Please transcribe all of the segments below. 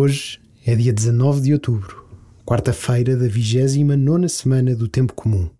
Hoje é dia 19 de outubro, quarta-feira da 29 semana do Tempo Comum.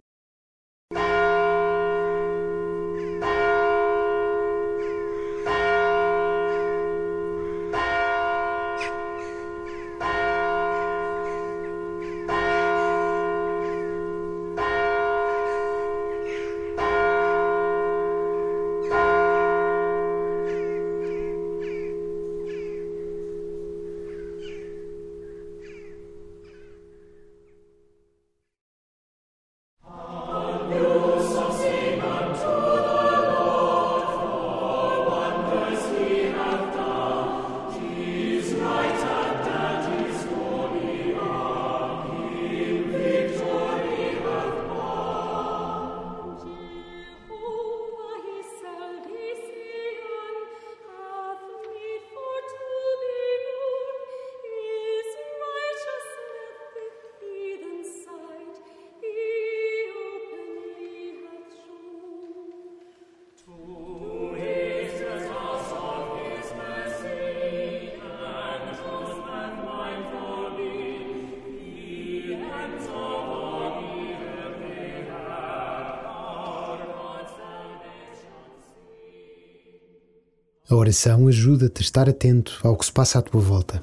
A oração ajuda-te a estar atento ao que se passa à tua volta.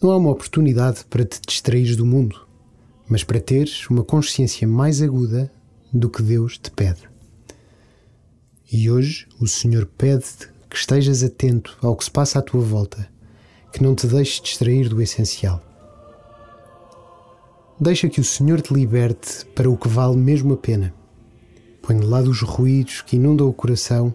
Não há uma oportunidade para te distrair do mundo, mas para teres uma consciência mais aguda do que Deus te pede. E hoje o Senhor pede-te que estejas atento ao que se passa à tua volta, que não te deixes distrair do essencial. Deixa que o Senhor te liberte para o que vale mesmo a pena. Põe de lado os ruídos que inundam o coração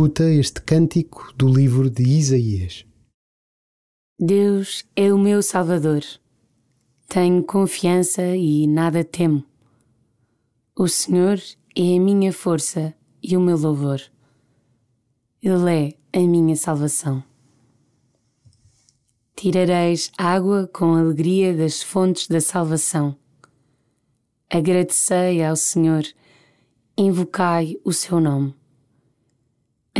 Escuta este cântico do livro de Isaías. Deus é o meu Salvador. Tenho confiança e nada temo. O Senhor é a minha força e o meu louvor. Ele é a minha salvação. Tirareis água com alegria das fontes da salvação. Agradecei ao Senhor, invocai o seu nome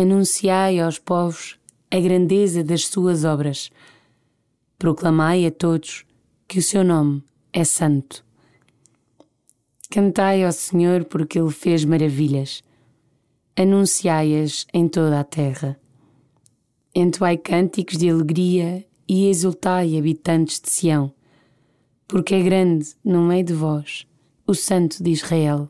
anunciai aos povos a grandeza das suas obras. Proclamai a todos que o seu nome é santo. Cantai ao Senhor porque ele fez maravilhas. Anunciai-as em toda a terra. Entoai cânticos de alegria e exultai, habitantes de Sião, porque é grande no meio de vós o Santo de Israel.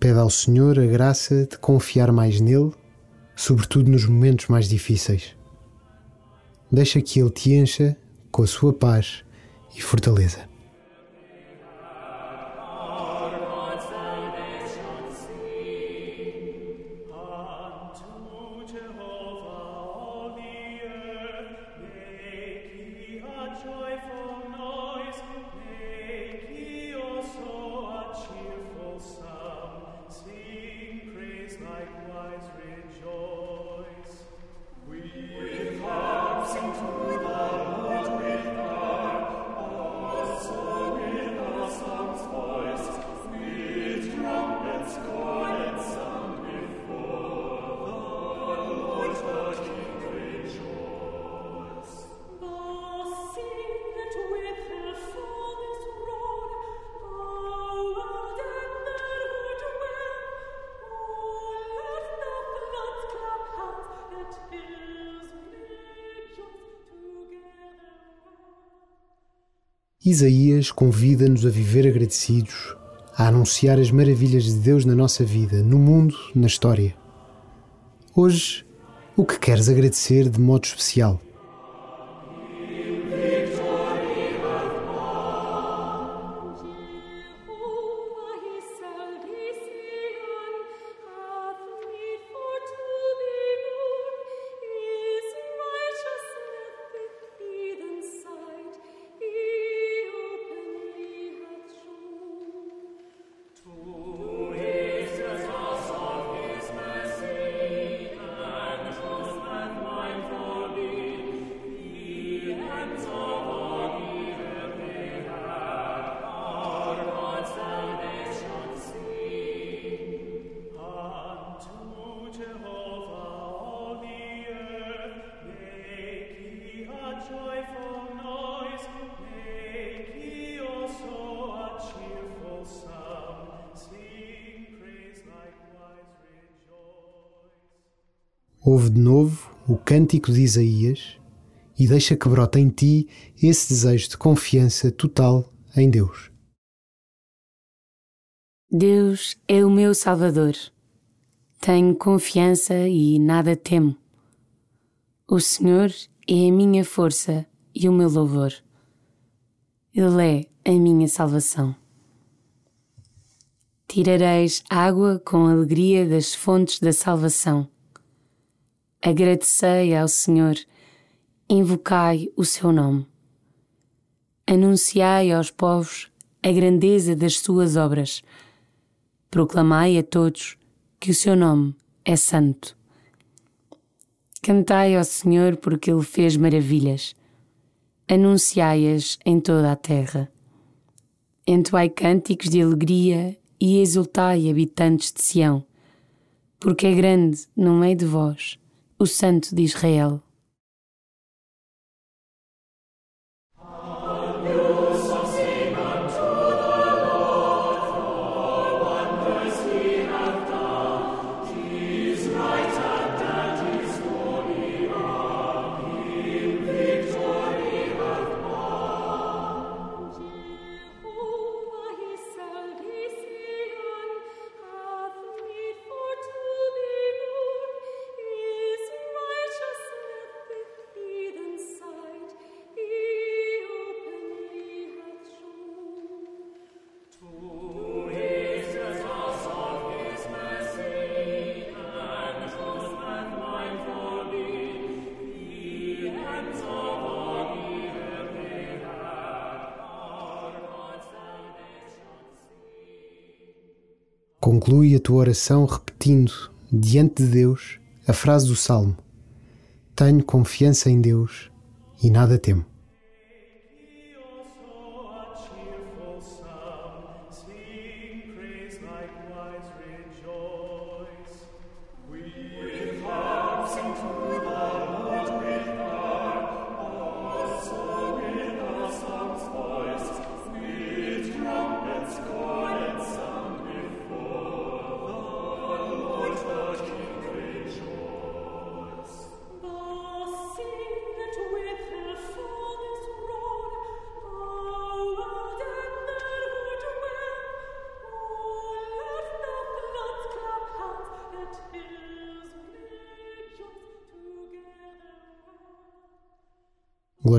Pede ao Senhor a graça de confiar mais nele, sobretudo nos momentos mais difíceis. Deixa que ele te encha com a sua paz e fortaleza. Isaías convida-nos a viver agradecidos, a anunciar as maravilhas de Deus na nossa vida, no mundo, na história. Hoje, o que queres agradecer de modo especial? Ouve de novo o cântico de Isaías e deixa que brote em ti esse desejo de confiança total em Deus. Deus é o meu Salvador. Tenho confiança e nada temo. O Senhor é a minha força e o meu louvor. Ele é a minha salvação. Tirareis água com alegria das fontes da salvação agradecei ao Senhor, invocai o seu nome. Anunciai aos povos a grandeza das suas obras. Proclamai a todos que o seu nome é santo. Cantai ao Senhor porque ele fez maravilhas. Anunciai-as em toda a terra. Entoai cânticos de alegria e exultai, habitantes de Sião, porque é grande no meio de vós o Santo de Israel. Conclui a tua oração repetindo, diante de Deus, a frase do Salmo: Tenho confiança em Deus e nada temo.